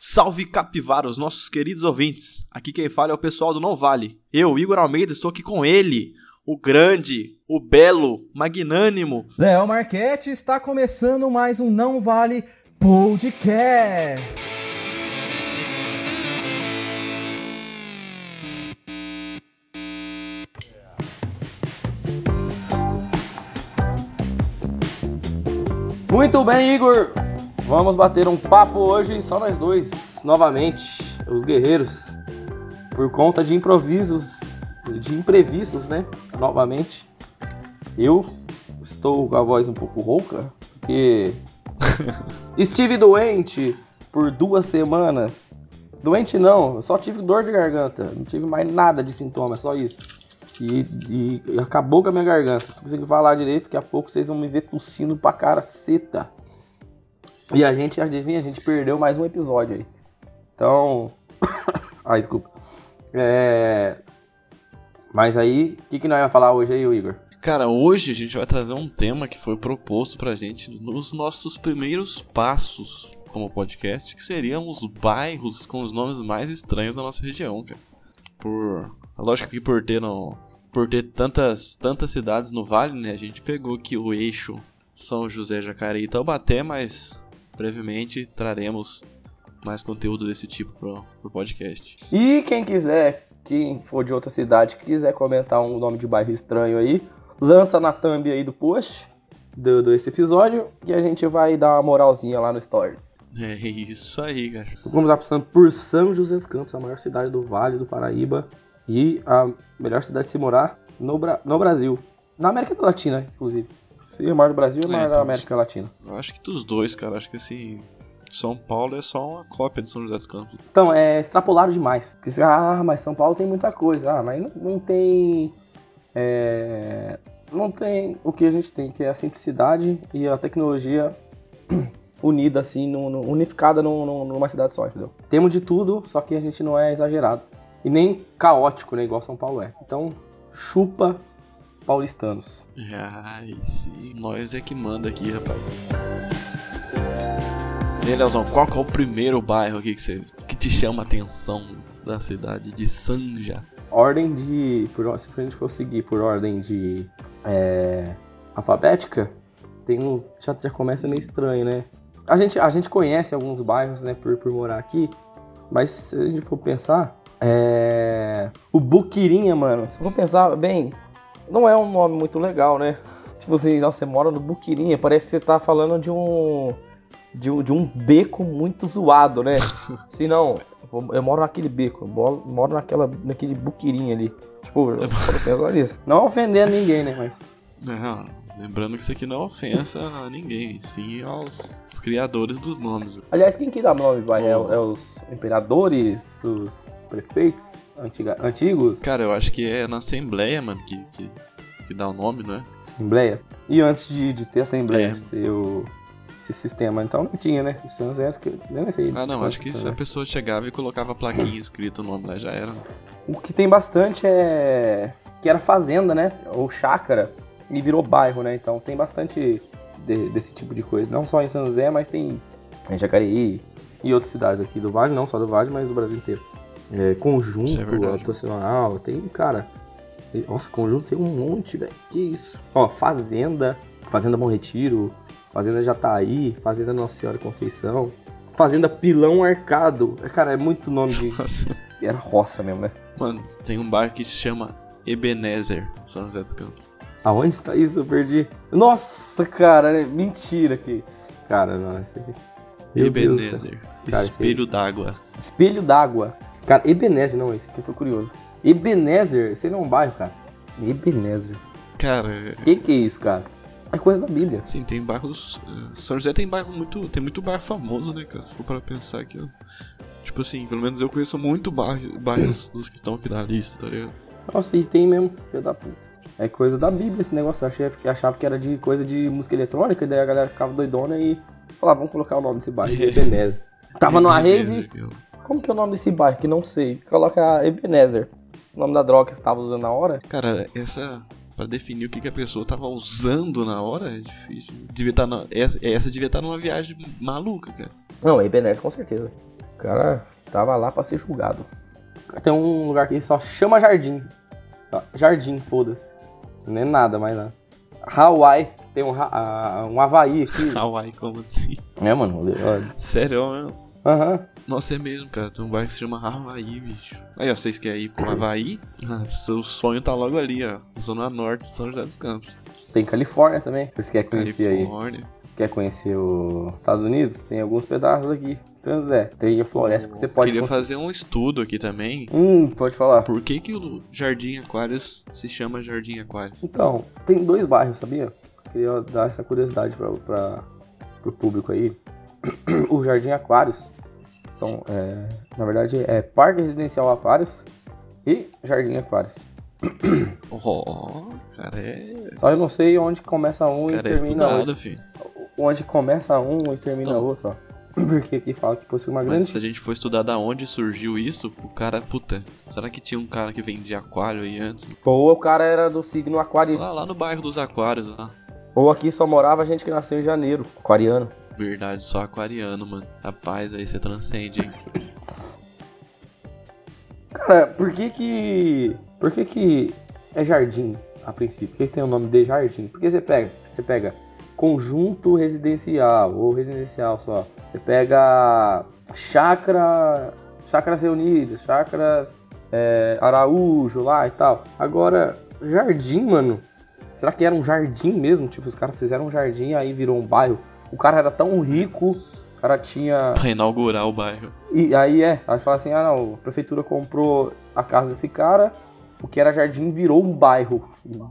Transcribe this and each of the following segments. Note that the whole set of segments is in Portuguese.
Salve capivara, os nossos queridos ouvintes. Aqui quem fala é o pessoal do Não Vale. Eu, Igor Almeida, estou aqui com ele, o grande, o belo, magnânimo. Léo Marquete está começando mais um Não Vale Podcast. Muito bem, Igor. Vamos bater um papo hoje, só nós dois, novamente, os guerreiros, por conta de improvisos, de imprevistos, né? Novamente, eu estou com a voz um pouco rouca, porque estive doente por duas semanas. Doente não, eu só tive dor de garganta, não tive mais nada de sintoma, só isso. E, e acabou com a minha garganta. Não consigo falar direito, daqui a pouco vocês vão me ver tossindo pra caraceta. E a gente, adivinha, a gente perdeu mais um episódio aí. Então. ah, desculpa. É. Mas aí, o que, que nós vamos falar hoje aí, Igor? Cara, hoje a gente vai trazer um tema que foi proposto pra gente nos nossos primeiros passos como podcast, que seriam os bairros com os nomes mais estranhos da nossa região, cara. Por. Lógico que por ter, no, por ter tantas, tantas cidades no vale, né? A gente pegou aqui o eixo São José, Jacareí e Taubaté, mas brevemente traremos mais conteúdo desse tipo pro, pro podcast. E quem quiser, quem for de outra cidade, quiser comentar um nome de bairro estranho aí, lança na thumb aí do post do, desse episódio e a gente vai dar uma moralzinha lá no Stories. É isso aí, cara. Vamos passando por São José dos Campos, a maior cidade do Vale do Paraíba e a melhor cidade de se morar no, Bra no Brasil. Na América Latina, inclusive. Se é maior do Brasil, é maior então, da América Latina. Eu acho que dos dois, cara. Acho que assim. São Paulo é só uma cópia de São José dos Campos. Então, é extrapolado demais. Porque, ah, mas São Paulo tem muita coisa. Ah, mas não, não tem. É, não tem o que a gente tem, que é a simplicidade e a tecnologia unida, assim, no, no, unificada no, numa cidade só, entendeu? Temos de tudo, só que a gente não é exagerado. E nem caótico, né? Igual São Paulo é. Então, chupa paulistanos. Ai, sim. Nós é que manda aqui, rapaz. E aí, Leozão, qual é o primeiro bairro aqui que, você, que te chama a atenção da cidade de Sanja? Ordem de. Por, se a gente for seguir por ordem de. É, alfabética, tem uns. Já, já começa meio estranho, né? A gente, a gente conhece alguns bairros, né, por, por morar aqui, mas se a gente for pensar, é. O Buquirinha, mano. Se for pensar bem, não é um nome muito legal, né? Tipo assim, nossa, você mora no Buquirinha, parece que você tá falando de um. De um, de um beco muito zoado, né? Se não, eu moro naquele beco, eu moro, moro naquela, naquele buquirinha ali. Tipo, eu pensar nisso. Não ofendendo ninguém, né? Mas. Não, lembrando que isso aqui não é ofensa a ninguém, sim aos criadores dos nomes. Aliás, quem que dá nome, vai? É, é, os imperadores, os prefeitos antiga, antigos? Cara, eu acho que é na Assembleia, mano, que, que, que dá o nome, não é? Assembleia? E antes de, de ter Assembleia, é. ter o, esse sistema, então não tinha, né? São José, que nem sei. Ah, não, acho que se a pessoa chegava e colocava a plaquinha escrito o nome lá, já era. O que tem bastante é. que era fazenda, né? Ou chácara, e virou bairro, né? Então tem bastante de, desse tipo de coisa. Não só em São José, mas tem em Jacareí e outras cidades aqui do Vale, não só do Vale, mas do Brasil inteiro. É, conjunto é habitacional, tem, cara. Nossa, conjunto tem um monte, velho. Que isso? Ó, Fazenda, Fazenda Bom Retiro, Fazenda Jataí, Fazenda Nossa Senhora Conceição, Fazenda Pilão Arcado. Cara, é muito nome de. Era roça mesmo, né? Mano, tem um bairro que se chama Ebenezer, São José dos Campos. Aonde tá isso? Eu perdi. Nossa, cara, né? mentira aqui. Cara, não, isso aqui. Ebenezer. Cara, Espelho d'água. Espelho d'água. Cara, Ebenezer, não, esse aqui eu tô curioso. Ebenezer, esse não é um bairro, cara. Ebenezer. Cara. Que que é isso, cara? É coisa da Bíblia. Sim, tem bairros. Uh, São José tem bairro muito. Tem muito bairro famoso, né, cara? Se for para pensar aqui, ó. Tipo assim, pelo menos eu conheço muito bairro, bairros dos que estão aqui na lista, tá ligado? Nossa, e tem mesmo, filho da puta. É coisa da Bíblia esse negócio. Eu achei, achava que era de coisa de música eletrônica, e daí a galera ficava doidona e falava, vamos colocar o nome desse bairro, Ebenezer. Tava numa rave. Como que é o nome desse bairro? Que não sei. Coloca Ebenezer. O nome da droga que você tava usando na hora. Cara, essa. Pra definir o que, que a pessoa tava usando na hora é difícil. Devia estar tá na, essa, essa devia estar tá numa viagem maluca, cara. Não, Ebenezer com certeza. O cara tava lá pra ser julgado. Tem um lugar que só chama Jardim. Jardim, foda-se. Não é nada mais nada. Hawaii. Tem um, ha- ah, um Havaí aqui. Hawaii, como assim? é, mano. olha. Sério, mesmo? Aham. Nossa, é mesmo, cara. Tem um bairro que se chama Havaí, bicho. Aí, ó, vocês querem ir pro Havaí? Ah, Seu sonho tá logo ali, ó. Zona Norte de São José dos Campos. Tem Califórnia também. Vocês querem conhecer aí? Califórnia. Quer conhecer os Estados Unidos? Tem alguns pedaços aqui. São José. Tem a floresta que você pode. Queria fazer um estudo aqui também. Hum, pode falar. Por que, que o Jardim Aquários se chama Jardim Aquários? Então, tem dois bairros, sabia? Queria dar essa curiosidade para pro público aí. O Jardim Aquários são, é, na verdade, é Parque Residencial Aquários e Jardim Aquários. Oh, cara, é. Só eu não sei onde começa um e Cara, é termina estudado, outro. filho. Onde começa um e termina Então. outro, ó. Porque aqui fala que possui uma grande Mas se a gente for estudar da onde surgiu isso, o cara, puta, será que tinha um cara que vendia aquário aí antes? Ou o cara era do signo aquário. Lá, lá no bairro dos aquários, lá. Ou aqui só morava gente que nasceu em janeiro. Aquariano. Verdade, só aquariano, mano. Rapaz, aí você transcende, hein? Cara, por que que. Por que que é jardim a princípio? Por que que tem o nome de jardim? Porque você pega, você pega conjunto residencial ou residencial só. Você pega chácara. Chácaras reunidas, chácaras é, Araújo lá e tal. Agora, jardim, mano. Será que era um jardim mesmo? Tipo, os caras fizeram um jardim aí virou um bairro. O cara era tão rico, o cara tinha. Pra inaugurar o bairro. E aí é, aí fala assim, ah não, a prefeitura comprou a casa desse cara, o que era jardim virou um bairro.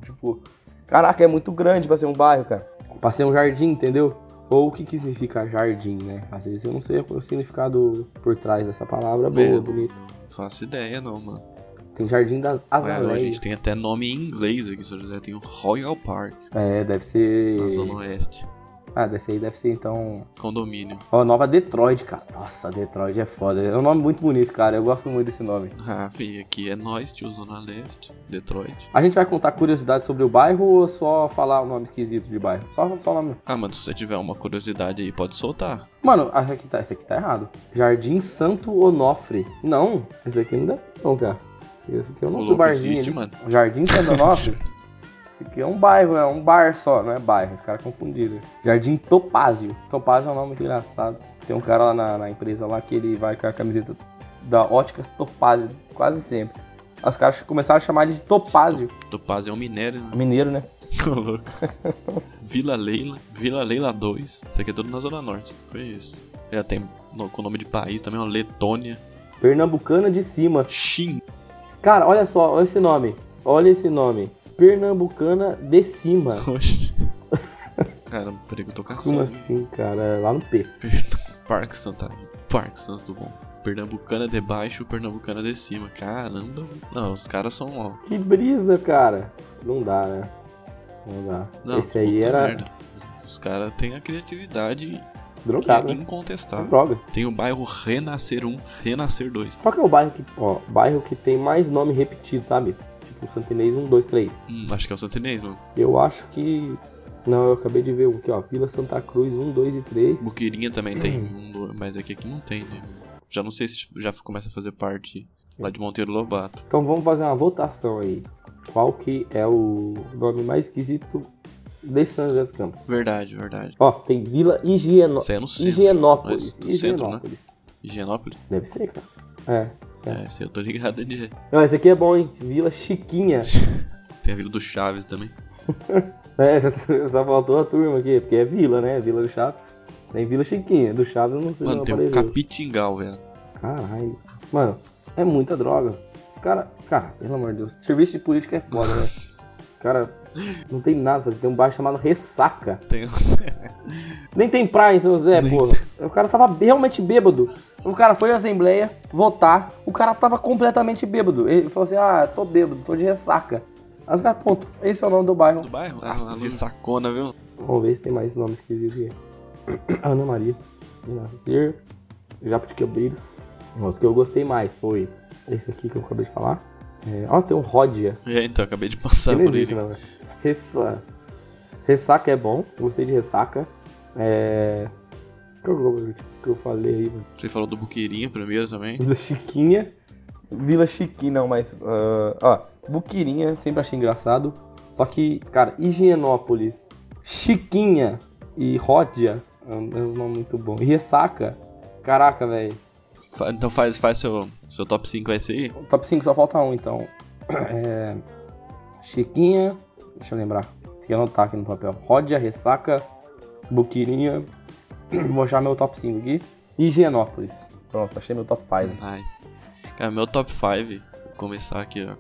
Tipo, caraca, é muito grande pra ser um bairro, cara. Pra ser um jardim, entendeu? Ou o que, que significa jardim, né? Às vezes eu não sei o significado por trás dessa palavra boa, Mesmo. bonita. Faço ideia, não, mano. Tem jardim das Ué, a azaleias. gente tem até nome em inglês aqui, São José. Tem o Royal Park, É, deve ser. na Zona Oeste. Ah, desse aí deve ser então. Condomínio. Ó, Nova Detroit, cara. Nossa, Detroit é foda. É um nome muito bonito, cara. Eu gosto muito desse nome. Ah, filho, aqui é nós, tio, Zona Leste, Detroit. A gente vai contar curiosidades sobre o bairro ou só falar o nome esquisito de bairro? Só, só o nome. Ah, mano, se você tiver uma curiosidade aí, pode soltar. Mano, esse aqui, tá, esse aqui tá errado. Jardim Santo Onofre. Não, esse aqui não dá não, cara. Esse aqui é o nome do barzinho. existe, ali. mano. Jardim Santo Onofre? Esse aqui é um bairro, é um bar só, não é bairro. Os caras confundiram. Jardim Topázio. Topázio é um nome muito engraçado. Tem um cara lá na, na empresa lá que ele vai com a camiseta da Óticas Topázio, quase sempre. Os caras começaram a chamar ele de Topázio. Topaz é um minério, né? Mineiro, né? Ô, louco. Vila Leila, Vila Leila 2. Isso aqui é tudo na Zona Norte. Foi isso. Já tem no- com nome de país também, ó, Letônia. Pernambucana de cima. Shin. Cara, olha só, olha esse nome. Olha esse nome. Pernambucana de cima. Oxi. Cara, tô Como assim, cara? É Lá no P. Parque Santa Parque Santos do Bom. Pernambucana de baixo, Pernambucana de cima. Caramba. Não, os caras são, ó. Que brisa, cara. Não dá, né? Não dá. Não, esse aí era merda. Os caras têm a criatividade drogado, é né? incontestável. Droga. Tem o bairro Renascer 1, Renascer 2. Qual que é o bairro que, ó, bairro que tem mais nome repetido, sabe? Tipo Santinês 1, 2, 3. Hum, acho que é o Santinês, mano. Eu acho que. Não, eu acabei de ver um aqui, ó. Vila Santa Cruz 1, 2 e 3. Buquirinha também tem Hum. um, dois, mas aqui, aqui não tem, né? Já não sei se já começa a fazer parte lá de Monteiro Lobato. Então vamos fazer uma votação aí. Qual que é o nome mais esquisito de São José dos Campos? Verdade, verdade. Ó, tem Vila Higieno... É no centro. Higienópolis. Mas no centro, né? Higienópolis. Higienópolis? Deve ser, cara. É. É, esse eu tô ligado ali. Não, esse aqui é bom, hein? Vila Chiquinha. Tem a Vila do Chaves também. é, só faltou a turma aqui, porque é Vila, né? Vila do Chaves. Tem Vila Chiquinha. Do Chaves eu não sei Mano, não tem apareceu. Capitingal, velho. Caralho. Mano, é muita droga. Os caras... Cara, pelo amor de Deus. Serviço de política é foda, né? Os caras... Não tem nada pra fazer. Tem um bairro chamado Ressaca. Tem... Nem tem praia em São José, Nem porra. O cara tava realmente bêbado. O cara foi à Assembleia votar. O cara tava completamente bêbado. Ele falou assim: Ah, tô bêbado, tô de ressaca. Aí os caras, ponto. Esse é o nome do bairro. do bairro? Ah, Nossa, Nossa, ressacona, viu? Vamos ver se tem mais nomes esquisitos aqui. Ana Maria. Nascer. Jabuticabeiras. Nossa, o que eu gostei mais foi esse aqui que eu acabei de falar. É, ó, tem um Ródia. É, então, acabei de passar não por existe, ele. não, né? Ressa... Ressaca é bom, gostei de ressaca. É... Que é que eu falei aí, mano? Você falou do Buqueirinha primeiro também. Vila Chiquinha. Vila Chiquinha, não, mas. ah, ó, Buquirinha, sempre achei engraçado. Só que, cara, Higienópolis, Chiquinha e Ródia. É um é nome muito bom. E Ressaca. Caraca, velho. Então faz, faz seu, seu top 5 vai ser aí. Top 5 só falta um, então. É, Chiquinha. Deixa eu lembrar. Tem que anotar aqui no papel. Ródia, Ressaca, Buquirinha. Vou achar meu top 5 aqui. Higienópolis. Pronto, achei meu top 5. Nice. Cara, meu top 5, vou começar aqui, ó.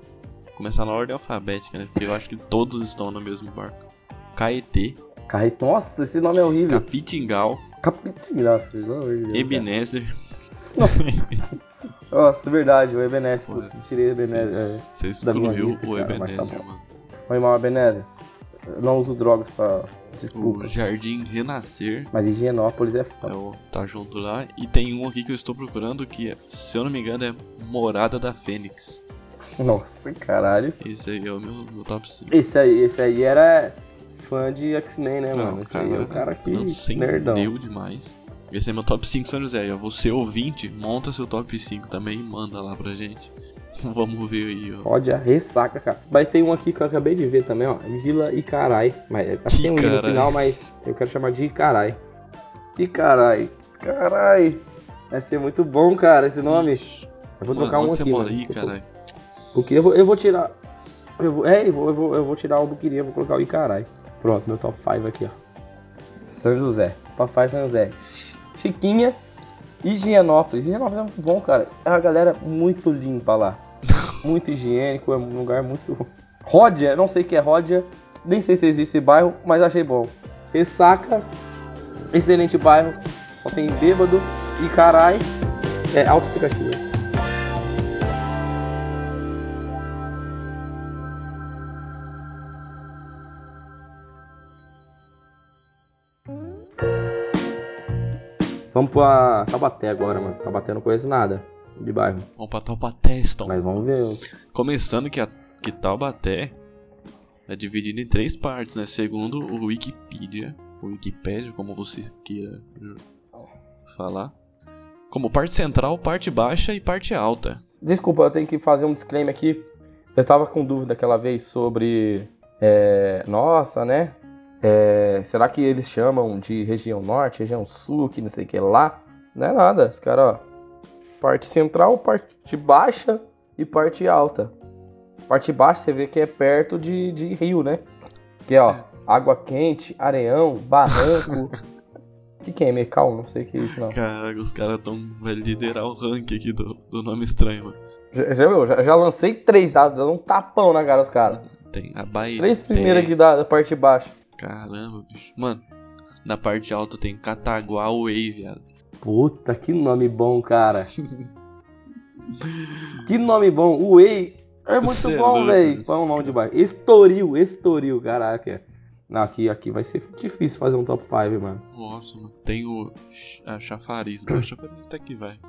Começar na ordem alfabética, né? Porque eu acho que todos estão no mesmo barco. Caetê, Carreta. Nossa, esse nome é horrível. Capitingal. Nossa, pelo amor de Deus, cara. Ebenezer. Nossa, verdade, o Ebenezer. Putz, tirei o Ebenezer. Você minha excluiu lista, o tá Ebenezer, mano. Oi, mal, Ebenezer. Eu não uso drogas pra. O Desculpa. Jardim Renascer Mas Higienópolis é é foda. o, tá junto lá. E tem um aqui que eu estou procurando que, se eu não me engano, é Morada da Fênix. Nossa, caralho. Esse aí é o meu, meu top 5. Esse aí, esse aí era fã de X-Men, né, Não, mano? Esse aí é o cara que. transcendeu Nerdão. demais. Esse é meu top 5, São José. Você ouvinte, monta seu top 5 também e manda lá pra gente. Vamos ver aí, ó. Pode a ressaca, cara. Mas tem um aqui que eu acabei de ver também, ó. Vila Icarai. Mas, acho que tem um no final, mas eu quero chamar de Icarai. Icarai. Carai. Vai ser muito bom, cara, esse nome. Ixi. Eu vou Mano, trocar um aqui, você mora aí, caralho? Porque eu vou, eu vou tirar. Eu vou, é, eu vou, eu, vou, eu vou tirar o Buquirinha, vou colocar o Icarai. Pronto, meu top 5 aqui, ó. São José. Top 5 São José. Chi- Chiquinha. Higienópolis. Higienópolis é muito bom, cara. É uma galera muito limpa lá. Muito higiênico, é um lugar muito. Ródia, não sei o que é Ródia. Nem sei se existe esse bairro, mas achei bom. Ressaca. Excelente bairro. Só tem bêbado e carai. É auto-explicativo. Vamos pra Taubaté agora, mano. Taubaté eu não conheço nada de bairro. Vamos pra Taubaté, Mas vamos ver. Começando que, a, que Taubaté é dividido em três partes, né? Segundo o Wikipedia, o Wikipedia, como você queira falar. Como parte central, parte baixa e parte alta. Desculpa, eu tenho que fazer um disclaimer aqui. Eu tava com dúvida aquela vez sobre. é, nossa, né? É, será que eles chamam de região norte, região sul, que não sei o que lá? Não é nada. Os caras, ó. Parte central, parte baixa e parte alta. Parte baixa você vê que é perto de, de rio, né? Que é, ó, água quente, areião, barranco. Que, que é Mecal? Não sei o que é isso, não. Caraca, os caras tão. Vai liderar o ranking aqui do, do nome estranho, mano. Já, já, já, lancei três, tá? Dando um tapão na cara dos caras. Tem a Bahia. Três primeiras aqui da, da parte de baixo. Caramba, bicho. Mano, na parte alta tem Cataguá Way, viado. Puta, que nome bom, cara. que nome bom. O Way é muito Cê é bom, velho. Qual é o nome de bairro? Estoril, Estoril, caraca. Não, aqui, aqui vai ser difícil fazer um top 5, mano. Nossa, mano. Tem o. A chafariz. Mas chafariz até que vai.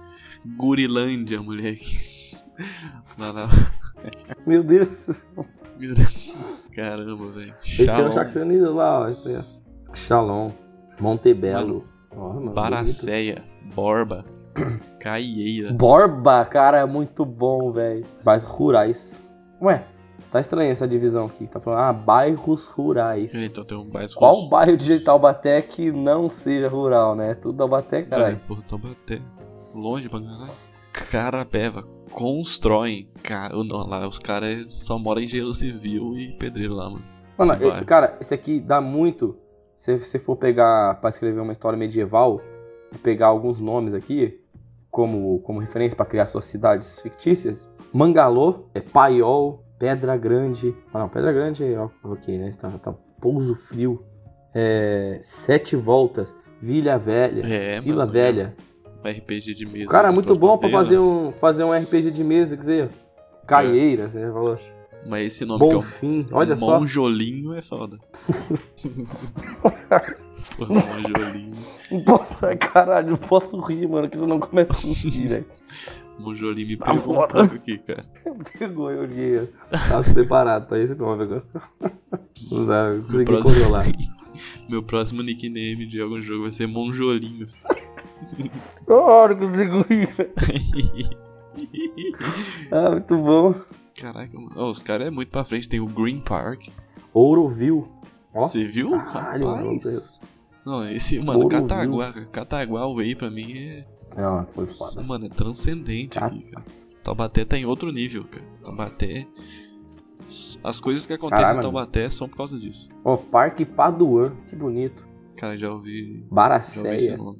Gurilândia, moleque. Lá na. Meu Deus. Caramba, velho. Eles têm um Chaxanido lá, ó. Aí, ó. Shalom. Montebello. Mano, Baracéia, Borba, Caieira. Borba, cara, é muito bom, velho. Bairros rurais. Ué, tá estranha essa divisão aqui. Tá falando, ah, bairros rurais. Então tem um bairro Qual bairro de Taubaté que não seja rural, né? Tudo Taubaté, Ai, caralho. porra, Taubaté. Longe pra caralho. Carapeva. Constroem. Cara, não, lá os caras só moram em gelo civil e pedreiro lá, mano. Mano, Esse cara, esse aqui dá muito. Se você for pegar pra escrever uma história medieval, pegar alguns nomes aqui, como, como referência pra criar suas cidades fictícias: Mangalô, é Paiol, Pedra Grande. Ah, não, Pedra Grande é ok, né? Tá, tá Pouso Frio, é, Sete Voltas, Vila Velha, É, Vila mano, Velha. RPG de mesa. Cara, tá muito bom pra ver, fazer um, fazer um RPG de mesa, quer dizer, Caieiras, você falou. Mas esse nome que é Bom o fim, olha só. Monjolinho é foda. Monjolinho. Não posso, caralho, não posso rir, mano, que você não começa a tossir, velho. Monjolinho me Tá um pouco aqui, cara. Pegou eu dia. Tava preparado pra esse nome agora. Não dá, consegui próximo- controlar. Meu próximo nickname de algum jogo vai ser Monjolinho. Hora que eu consigo rir. Ah, muito bom. Caraca, mano. Ó, os caras é muito pra frente. Tem o Green Park. Ouroville. Você viu? caralho, mano, meu Rapaz. Deus. Não, esse, mano, Ouroville. Cataguá, Cataguá Way pra mim é. Não, foi foda. Mano, é transcendente Cat- aqui, cara. Taubaté tá em outro nível, cara. Taubaté. As coisas que acontecem Caralho, em mano. Taubaté são por causa disso. Ó, Parque Paduan. Que bonito. Cara, já ouvi. Já ouvi esse Baracéia. nome.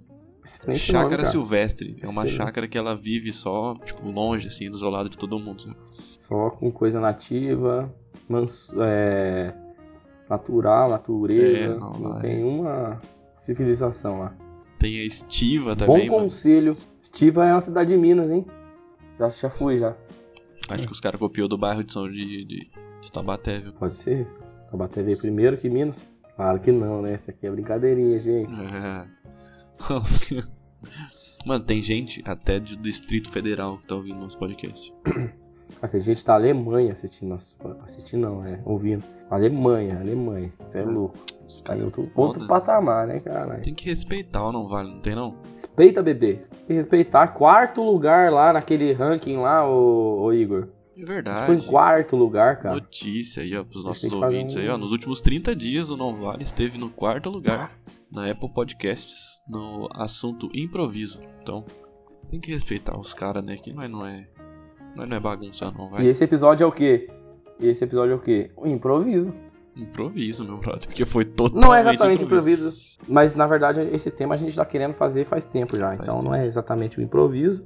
Excelente Chácara nome. Silvestre. É uma Excelente. chácara que ela vive só, tipo, longe, assim, isolado de todo mundo, sabe? Só com coisa nativa, mans- é, natural, natureza. É, não não, tem uma civilização lá. Tem a Estiva também, Bom mano. conselho. Estiva é uma cidade de Minas, hein? Já, já fui, já. Acho que os caras copiou do bairro de São de, de, de Taubaté, viu? Pode ser. Taubaté veio primeiro que Minas? Claro que não, né? Essa aqui é brincadeirinha, gente. É. Mano, tem gente até do Distrito Federal que tá ouvindo nosso podcast. Ah, tem gente da Alemanha assistindo nosso. Assistindo não, é. Ouvindo. Alemanha, Alemanha. Você é louco. Os Tá caras outro, foda. outro patamar, né, caralho? Tem que respeitar ou não vale, não tem não? Respeita, bebê. Tem que respeitar. Quarto lugar lá naquele ranking lá, ô, ô Igor. É Foi verdade. em quarto lugar, cara. Notícia aí, ó, pros nossos ouvintes um- aí, ó. Nos últimos 30 dias o Não Vale esteve no quarto lugar na Apple Podcasts no assunto improviso. Então, tem que respeitar os caras, né? Que não é. Nós não é bagunça, não, vai. E esse episódio é o quê? Esse episódio é o quê? Um improviso. Improviso, meu brother. Porque foi totalmente. Não é exatamente improviso. Mas na verdade esse tema a gente tá querendo fazer faz tempo já. Faz então não tempo. é exatamente um improviso.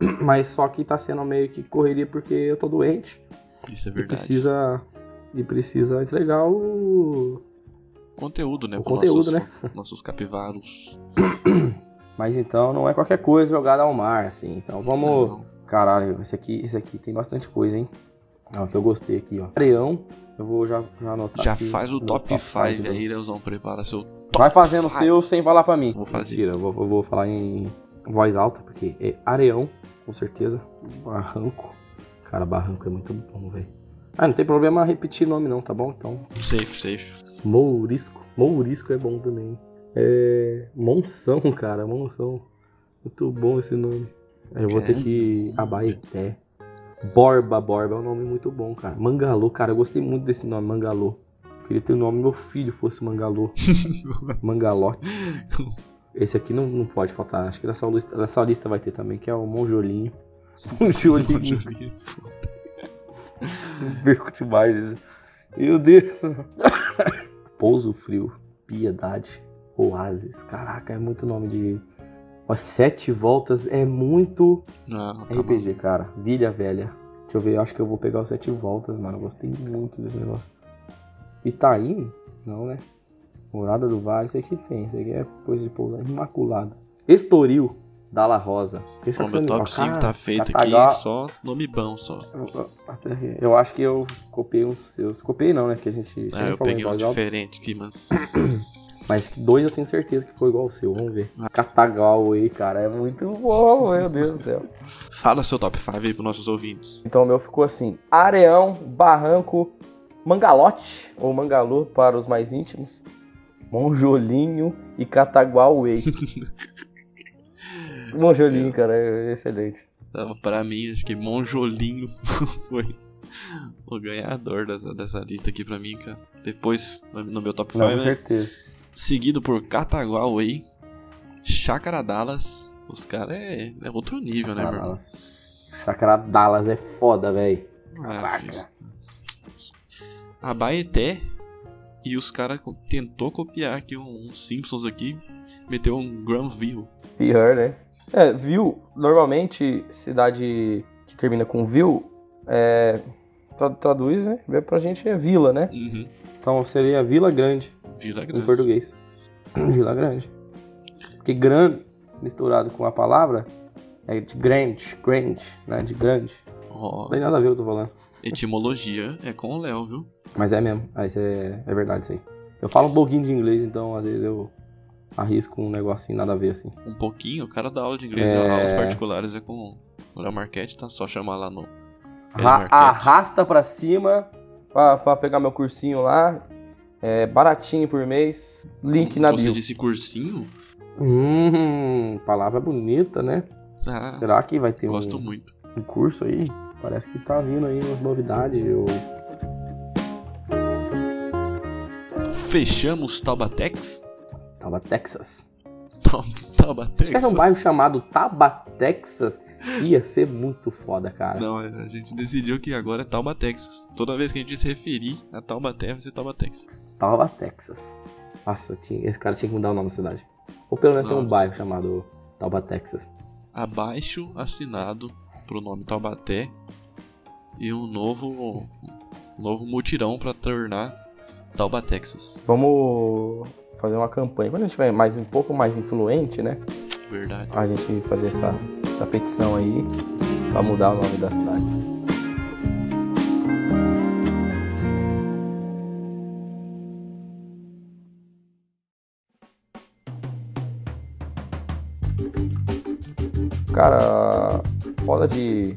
Mas só que tá sendo meio que correria porque eu tô doente. Isso é E verdade. precisa. E precisa entregar o. Conteúdo, né? O conteúdo, nossos, né? Nossos capivaros. Mas então não é qualquer coisa jogada ao mar, assim. Então vamos. Não. Caralho, esse aqui, esse aqui tem bastante coisa, hein? Ó, que eu gostei aqui, ó. Areão. Eu vou já, já anotar. Já aqui faz o top 5 five do- aí, Leozão. Prepara seu Vai fazendo o five. seu sem falar pra mim. Vou fazer. Mentira, eu vou, eu vou falar em voz alta, porque é Areão, com certeza. Barranco. Cara, Barranco é muito bom, velho. Ah, não tem problema repetir nome não, tá bom? Então, Safe, safe. Mourisco. Mourisco é bom também. É. Monção, cara, Monção. Muito bom esse nome. Eu vou ter que. Abaeté. Borba, Borba é um nome muito bom, cara. Mangalô, cara, eu gostei muito desse nome, Mangalô. Queria ter o nome do meu filho fosse Mangalô. Mangalote. Esse aqui não, não pode faltar. Acho que nessa lista, nessa lista vai ter também, que é o Monjolinho. Monjolinho. Perco demais. Meu Deus. Pouso Frio, Piedade, Oasis. Caraca, é muito nome de. Ó, sete voltas é muito Não, tá RPG, cara. Vilha Velha. Deixa eu ver, eu acho que eu vou pegar os sete voltas, mano. Eu gostei muito desse negócio. Itaim? Não, né? Morada do Vale, isso aqui tem. Isso aqui é coisa de pousar. Imaculada. Estoril, Dalla Rosa. Deixa Bom, meu eu top 5 tá feito Catagal- aqui, só nome bom só. Eu- acho que eu copiei uns seus. Copiei não, né? Que a gente É, eu peguei uns diferentes aqui, mano. Mas dois eu tenho certeza que foi igual ao seu. Vamos ver. Catagal aí, cara. É muito bom, meu Deus do céu. Fala seu top 5 aí pros nossos ouvintes. Então o meu ficou assim: Areão, Barranco, Mangalote, ou Mangalô para os mais íntimos, Monjolinho e Cataguauê. Monjolinho, cara, é excelente. Tava pra mim, acho que Monjolinho foi o ganhador dessa, dessa lista aqui pra mim, cara. Depois, no meu top 5, Não, com né? certeza. Seguido por Cataguauei, Chácara Dallas. Os caras é, é outro nível, né, meu irmão? Chácara Dallas é foda, velho. Ah, Caraca. fiz. Abaeté e os caras tentou copiar aqui um, um Simpsons aqui, meteu um Granville. Pior, né? É, viu, normalmente, cidade que termina com viu, é, tra- traduz, né? Vê Pra gente é vila, né? Uhum. Então seria Vila Grande. Vila em Grande. português. Vila Grande. Porque grande misturado com a palavra é de grande, grande, né? De grande. Ó, Não tem nada a ver o que eu tô falando. etimologia é com o Léo, viu? Mas é mesmo. Aí é, é verdade isso aí. Eu falo um pouquinho de inglês, então às vezes eu arrisco um negocinho nada a ver assim. Um pouquinho, o cara dá aula de inglês, É. aulas particulares é com o Léo Marquette, tá só chamar lá no. Ra- Marquete. arrasta pra cima pra, pra pegar meu cursinho lá. É baratinho por mês. Link na Você bio. disse cursinho? Hum, palavra bonita, né? Ah, Será que vai ter gosto um, muito. um curso aí? Parece que tá vindo aí umas novidades. Eu... Fechamos Taubatex? Tava Texas. Taubatex? Se tivesse um bairro chamado Tabatexas, ia ser muito foda, cara. Não, a gente decidiu que agora é Taubatex. Toda vez que a gente se referir a Taubaté, vai ser Taubatex. Tabatexas. Nossa, tinha- esse cara tinha que mudar o nome da cidade. Ou pelo menos tem um bairro chamado Taubatexas. Abaixo assinado pro nome Taubaté e um novo, um novo mutirão pra tornar Taubatexas. Vamos fazer uma campanha. Quando a gente tiver mais, um pouco mais influente, né? Verdade. A gente fazer essa, essa petição aí pra mudar o nome da cidade. Cara, foda de.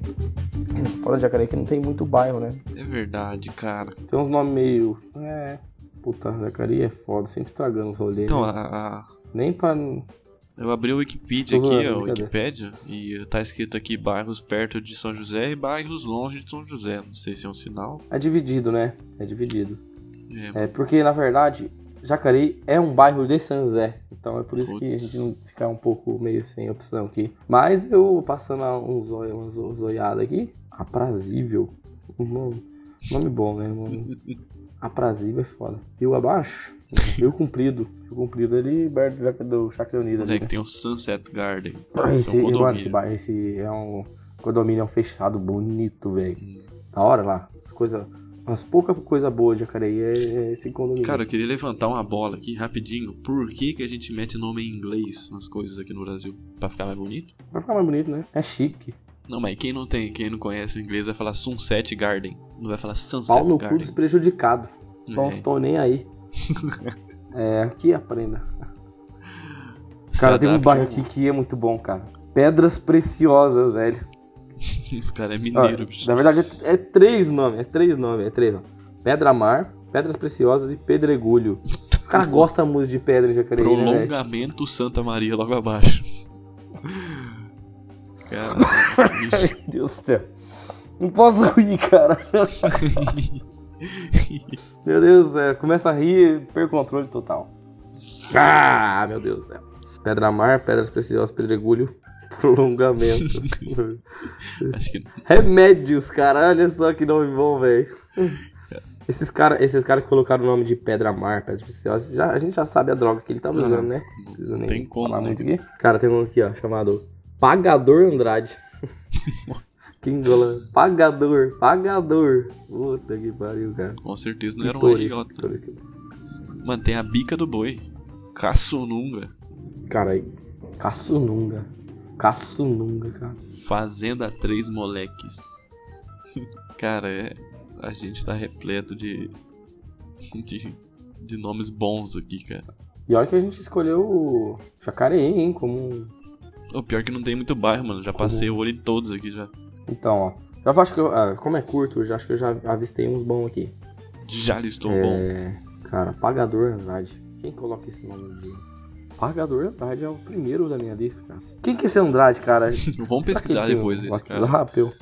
Foda de Jacareí que não tem muito bairro, né? É verdade, cara. Tem uns nomes meio. É. Puta, Jacareí é foda, sempre estragando os rolês. Então, né? a, Nem pra. eu abri o Wikipedia Tô aqui, ó. Wikipedia, e tá escrito aqui bairros perto de São José e bairros longe de São José. Não sei se é um sinal. É dividido, né? É dividido. É, É porque, na verdade, Jacareí é um bairro de São José. Então é por isso que a Putz. gente não fica um pouco meio sem opção aqui. Mas eu passando uns zoi- umas zoiadas aqui. Aprazível. Um nome, nome bom, né? Nome- Aprazível é foda. Rio abaixo. Rio comprido. Rio comprido ali, perto do Jaca- do Chacra Unida. Ali, moleque, né? tem o Sunset Garden. Ah, Esse é um mano, esse, bairro, esse é um condomínio fechado, bonito, velho. Hum. Da hora lá. As coisas. Umas poucas coisa boa de Jacareí é, é esse condomínio. Cara, eu queria levantar uma bola aqui rapidinho. Por que, que a gente mete nome em inglês nas coisas aqui no Brasil? Pra ficar mais bonito? Vai ficar mais bonito, né? É chique. Não, mas quem não tem, quem não conhece o inglês vai falar Sunset Garden. Não vai falar Sunset Pau no cu Garden. dos prejudicados. Não É, estou nem aí. é, aqui aprenda. Cara, tem um bairro aqui que é muito bom, cara. Pedras Preciosas, velho. Esse cara é Ó, mineiro, bicho. na verdade, é, é três nomes. É três nomes. É três, ó. Pedra Mar, Pedras Preciosas e Pedregulho. Os caras gostam muito de pedra em Jacareí, né? Prolongamento Santa Maria logo abaixo. Cara. Meu Deus do céu. Não posso rir, cara. Meu Deus do céu. Começa a rir e perco o controle total. Ah, meu Deus do céu. Pedra Mar, Pedras Preciosas, Pedregulho, Prolongamento. Que Remédios, cara. Olha só que nome bom, velho. Esses caras esses cara que colocaram o nome de Pedra Mar, Pedras Preciosas, já, a gente já sabe a droga que ele tá usando, né? Não precisa nem tem como, falar né? muito aqui. Cara, tem um aqui, ó, chamado Pagador Andrade. que engola. Pagador, pagador. Puta que pariu, cara. Com certeza não era um agiota. Vitória. Mantém a bica do boi. Caçununga. Cara, aí. Caçununga. Caçununga, cara. Fazenda Três Moleques. Cara, é, a gente tá repleto de, de. de nomes bons aqui, cara. E olha que a gente escolheu o Jacareí, hein, como um O pior é que não tem muito bairro, mano. Já passei o olho em todos aqui já. Então, ó. Já acho que eu, ah, como é curto, eu já acho que eu já avistei uns bons aqui. Já listou bom. É, cara, Pagador Andrade. Quem coloca esse nome de Pagador Andrade é o primeiro da minha lista, cara. Quem que é esse Andrade, cara? Vamos pesquisar depois um esse cara. WhatsApp, eu-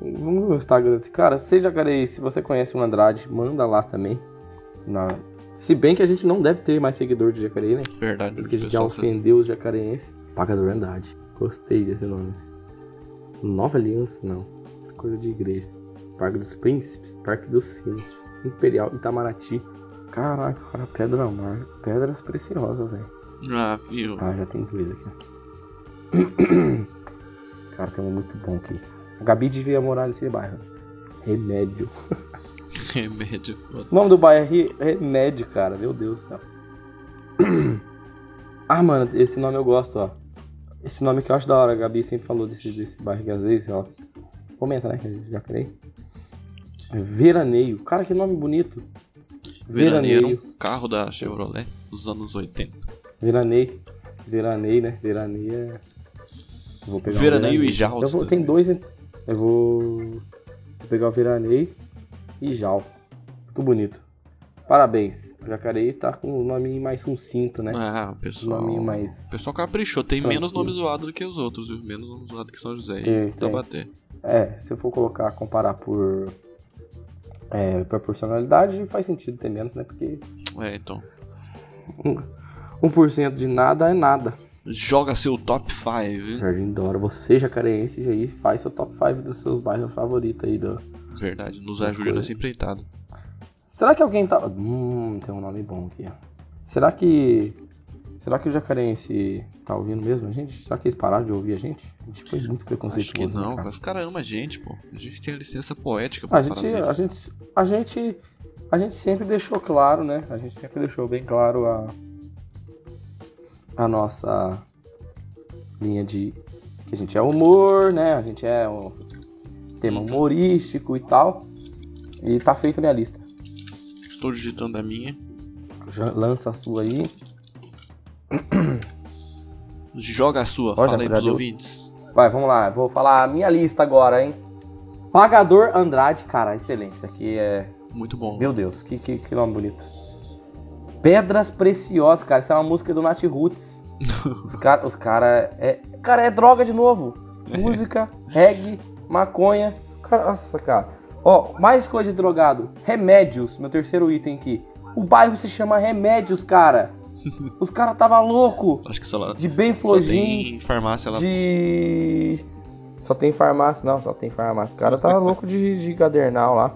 Vamos no Instagram desse cara. Seja, cara, aí, se você conhece o Andrade, manda lá também. Na... Se bem que a gente não deve ter mais seguidor de Jacareí, né? Verdade, Porque a gente já ofendeu os jacareenses. Pagador Andrade. Gostei desse nome. Nova Aliança, não. Coisa de igreja. Parque dos Príncipes, Parque dos Sinos, Imperial Itamaraty. Caraca, cara, Pedra Mar. Pedras preciosas, velho. Ah, filho. Ah, já tem dois aqui. Cara, tem um muito bom aqui. A Gabi devia morar nesse bairro. Remédio. Remédio. O nome do bairro é Re- Remédio, cara. Meu Deus do céu. Ah, mano, esse nome eu gosto, ó. Esse nome que eu acho da hora. A Gabi sempre falou desse, desse bairro que às vezes ela comenta, né? Que eu já criei. É Veraneio. Cara, que nome bonito. Veraneio era um carro da Chevrolet dos anos 80. Veraneio. Veraneio, né? Veraneio é. Vou pegar o Veraneio e Eu vou, tem dois? Eu vou. Vou pegar o Veraneio e Jal. Muito bonito. Parabéns. O Jacareí tá com um nome mais sucinto, né? Ah, o Um pessoal. nome mais. O pessoal caprichou. Tem Tranquilo. menos nomes zoados do que os outros, viu? Menos nomes zoados que São José Tem, e Taubaté. É, se eu for colocar, comparar por. É, proporcionalidade, faz sentido ter menos, né? Porque É, então. 1% de nada é nada. Joga seu top 5, hein? Jardim Dora, você jacareense, aí faz seu top 5 dos seus bairros favoritos aí. Do... Verdade, nos coisas. nessa empreitada. Será que alguém tá. Hum, tem um nome bom aqui, ó. Será que. Será que o jacareense tá ouvindo mesmo a gente? Será que eles pararam de ouvir a gente? A gente foi muito preconceituoso. Acho que né, não, cara? Os caras amam a gente, pô. A gente tem a licença poética pra A falar gente, deles. a gente, a gente, a gente sempre deixou claro, né? A gente sempre deixou bem claro a, a nossa linha de que a gente é humor, né? A gente é um tema humorístico e tal. E tá feita a minha lista. Estou digitando a minha. Já lança a sua aí. Joga a sua, Ó, fala aí pros deu. ouvintes. Vai, vamos lá. Vou falar a minha lista agora, hein? Pagador Andrade, cara, excelente. Isso aqui é Muito bom. Meu Deus, que, que, que nome bonito. Pedras Preciosas, cara. Isso é uma música do Nat Roots. Os caras. Os cara é. Cara, é droga de novo. Música, reggae, maconha. Cara, nossa, cara. Ó, mais coisa de drogado. Remédios, meu terceiro item aqui. O bairro se chama Remédios, cara. Os caras tava louco. Acho que só, lá, De bem só flojinho. tem farmácia lá. De. Só tem farmácia, não, só tem farmácia. O cara tá louco de, de cadernal lá.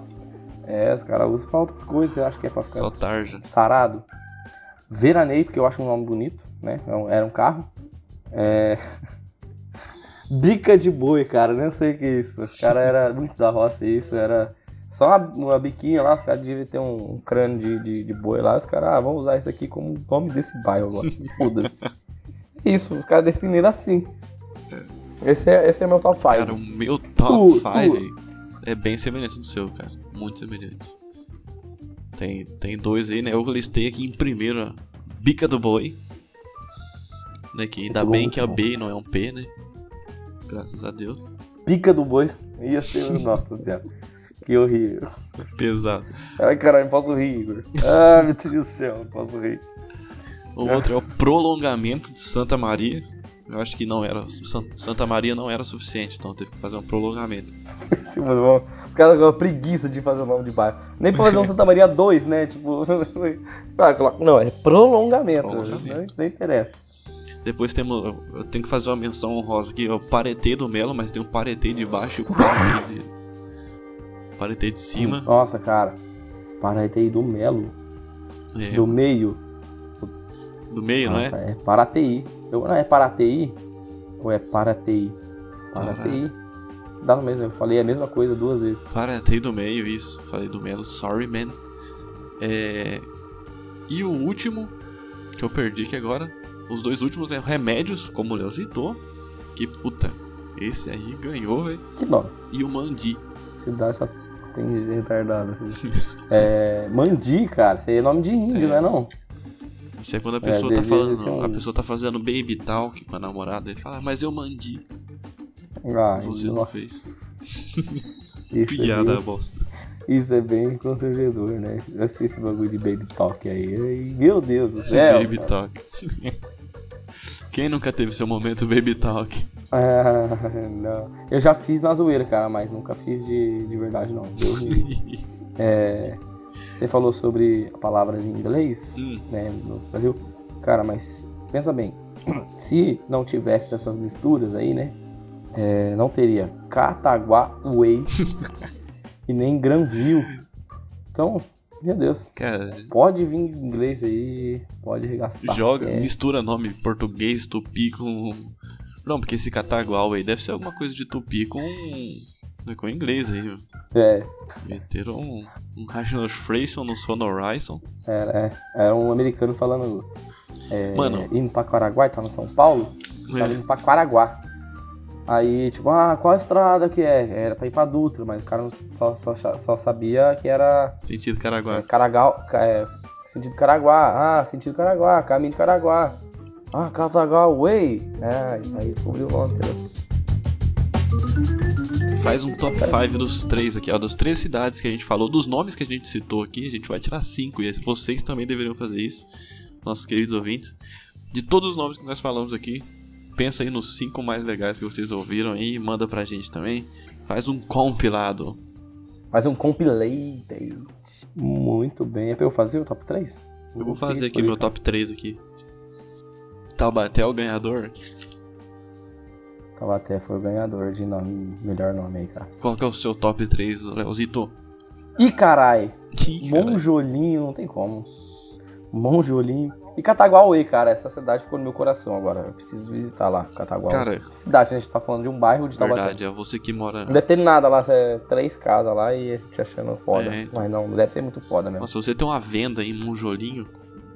É, os caras usam pra outras coisas, acho que é pra ficar Só tarja. sarado. Veranei, porque eu acho um nome bonito, né? É Era um carro. É... Bica de boi, cara, nem sei o que é isso. O cara era muito da roça, isso era só uma, uma biquinha lá, os caras deviam ter um crânio de, de, de boi lá, os caras, ah, vamos usar isso aqui como nome desse bairro agora. Foda-se. Isso, os caras definiram assim. Esse é, esse é meu top 5. Cara, o meu top Tu, 5 é bem semelhante do seu, cara. Muito semelhante. Tem, tem dois aí, né? Eu listei aqui em primeiro a Bica do Boi. Né? Que ainda bem que é muito B e não é um P, né? Graças a Deus. Bica do boi. Ia ser, nossa senhora. Que horrível. Pesado. Ai, caralho, não posso rir, Igor. Ah, meu Deus do céu, não posso rir. O outro é o prolongamento de Santa Maria. Eu acho que não era. San- Santa Maria não era suficiente, então teve que fazer um prolongamento. Mano, vão- Os caras com preguiça de fazer o nome de bairro. Nem pra fazer um Santa Maria 2, né? Tipo. ah, Não, é prolongamento. Prolongamento. Não, não interessa. Depois temos. Eu tenho que fazer uma menção honrosa aqui, é o paretê do Melo, mas tem um paretê de baixo e o paretê de. Paretê de cima. Nossa, cara. Paratei do Melo. É, Do meio. do meio, não Nossa, é? é Paraty. Eu, não, é Paraty? Ou é Paraty? Paraty. Dá no mesmo, eu falei a mesma coisa duas vezes. Paretê do meio, isso. Falei do Melo, sorry man. É. E o último, que eu perdi aqui agora. Os dois últimos é Remédios, como o Léo citou. Que puta, esse aí ganhou, velho. Que nome? E o Mandi. Cidade só tem gente retardada. Assim. É, Mandi, cara. Isso aí é nome de índio, não é não? Isso é quando a pessoa tá devia falando, um- a pessoa tá fazendo baby talk com a namorada e fala, mas eu mandi, Ah, você não nossa, fez. isso, Piada é bosta. isso é bem constrangedor, né? Eu sei esse bagulho de baby talk aí. Meu Deus do céu. baby talk. Quem nunca teve seu momento baby talk? Ah, não. Eu já fiz na zoeira, cara, mas nunca fiz de, de verdade, não. Deus me livre. É, você falou sobre palavras em inglês, Hum, né, no Brasil. Cara, mas pensa bem, se não tivesse essas misturas aí, né, é, não teria Cataguá Way e nem Granville. Então, meu Deus, cara, pode vir em inglês aí, pode arregaçar. joga, É, mistura nome português, tupi com. Não, porque esse catagual aí deve ser alguma coisa de tupi com. né, com inglês aí, é, Meteram um, um Rational Freyson no Sonorizon. era, é, era um americano falando é, Mano. indo pra Paraguai, tá no São Paulo, É, indo pra Paraguá. Aí, tipo, ah, qual estrada que é? Era pra ir pra Dutra, mas o cara só, só, só sabia que era sentido é, Caraguá. Caragal, ca- é, sentido Caraguá. Ah, sentido Caraguá, caminho de Caraguá. Ah, Cataguá Way. É, aí descobriu o nome? Faz um top 5 dos três aqui, ó. Das três cidades que a gente falou, dos nomes que a gente citou aqui, a gente vai tirar cinco. E vocês também deveriam fazer isso, nossos queridos ouvintes. De todos os nomes que nós falamos aqui, pensa aí nos cinco mais legais que vocês ouviram aí e manda pra gente também. Faz um compilado. Faz um compilate. Muito bem. É pra eu fazer o top 3? Eu vou fazer aqui meu top 3 aqui. Taubaté é o ganhador. Taubaté foi o ganhador de nome, melhor nome aí, cara. Qual que é o seu top 3, Leozito? Ih, carai! Monjolinho, não tem como. Monjolinho. E Cataguauê, cara, essa cidade ficou no meu coração agora. Eu preciso visitar lá, Cataguauê. Cara, que cidade, a gente tá falando de um bairro de Taubaté. Verdade, é você que mora. Não deve ter nada lá, é três casas lá e a gente achando foda. É. Mas não, deve ser muito foda mesmo. Nossa, se você tem uma venda em Monjolinho,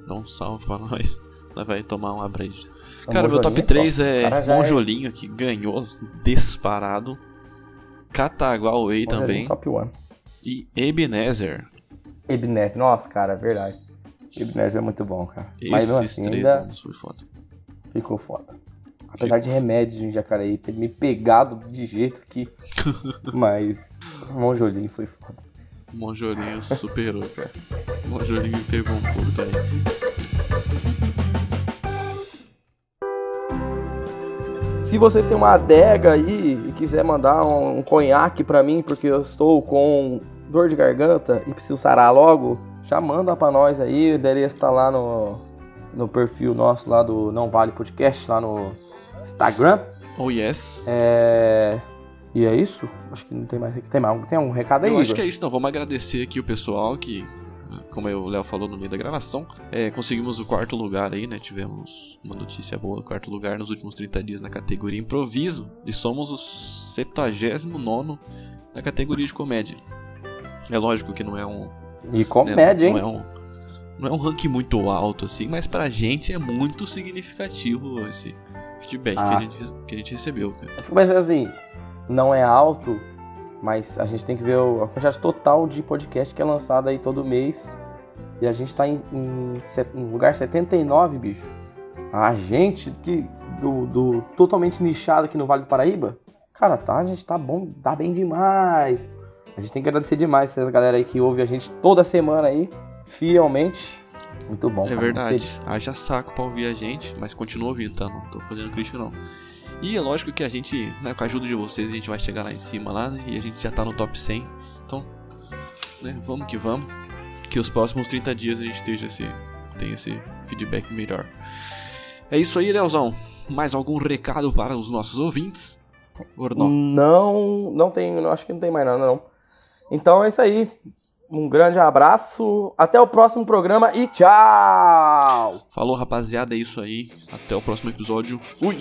dá um salve pra nós. Nós vai tomar uma breja. Cara, meu top 3 é Monjolinho, é... que ganhou disparado. Cataguauê também. Top 1. E Ebenezer. Ebenezer, nossa, cara, verdade. Ebenezer é muito bom, cara. Esses Mas assim, três ainda nomes foi foda. Ficou foda. Apesar de remédios em Jacareí ter me pegado de jeito que. Mas Monjolinho foi foda. Monjolinho superou, cara. Monjolinho pegou um pouco também. Se você tem uma adega aí e quiser mandar um, um conhaque para mim, porque eu estou com dor de garganta e preciso sarar logo, já manda para nós aí. O endereço tá lá no, no perfil nosso lá do Não Vale Podcast, lá no Instagram. Oh, yes. É... E é isso? Acho que não tem mais. Tem, mais, tem um recado aí? Eu acho que é isso, não. Vamos agradecer aqui o pessoal que como o Léo falou no meio da gravação, é, conseguimos o quarto lugar aí, né? Tivemos uma notícia boa, quarto lugar nos últimos 30 dias na categoria improviso e somos o 79 na categoria de comédia. É lógico que não é um. E comédia, né, não, não, é um. Não é um ranking muito alto assim, mas pra gente é muito significativo esse feedback ah. que, a gente, que a gente recebeu, cara. Mas assim, não é alto, mas a gente tem que ver a quantidade total de podcast que é lançado aí todo mês. E a gente tá em, em, em lugar 79, bicho. A gente que do, do, totalmente nichado aqui no Vale do Paraíba, cara, tá, a gente tá bom, tá bem demais. A gente tem que agradecer demais essa galera aí que ouve a gente toda semana aí, fielmente. Muito bom. É verdade. Haja saco pra ouvir a gente, mas continua ouvindo, tá? Não tô fazendo crítica não. E é lógico que a gente, né, com a ajuda de vocês, a gente vai chegar lá em cima lá, né, e a gente já tá no top 100. Então, né, vamos que vamos. Que os próximos 30 dias a gente esteja esse, tenha esse feedback melhor. É isso aí, Leozão. Mais algum recado para os nossos ouvintes? Não? Não, não tem, acho que não tem mais nada não. Então é isso aí. Um grande abraço, até o próximo programa e tchau! Falou, rapaziada, é isso aí. Até o próximo episódio. Fui!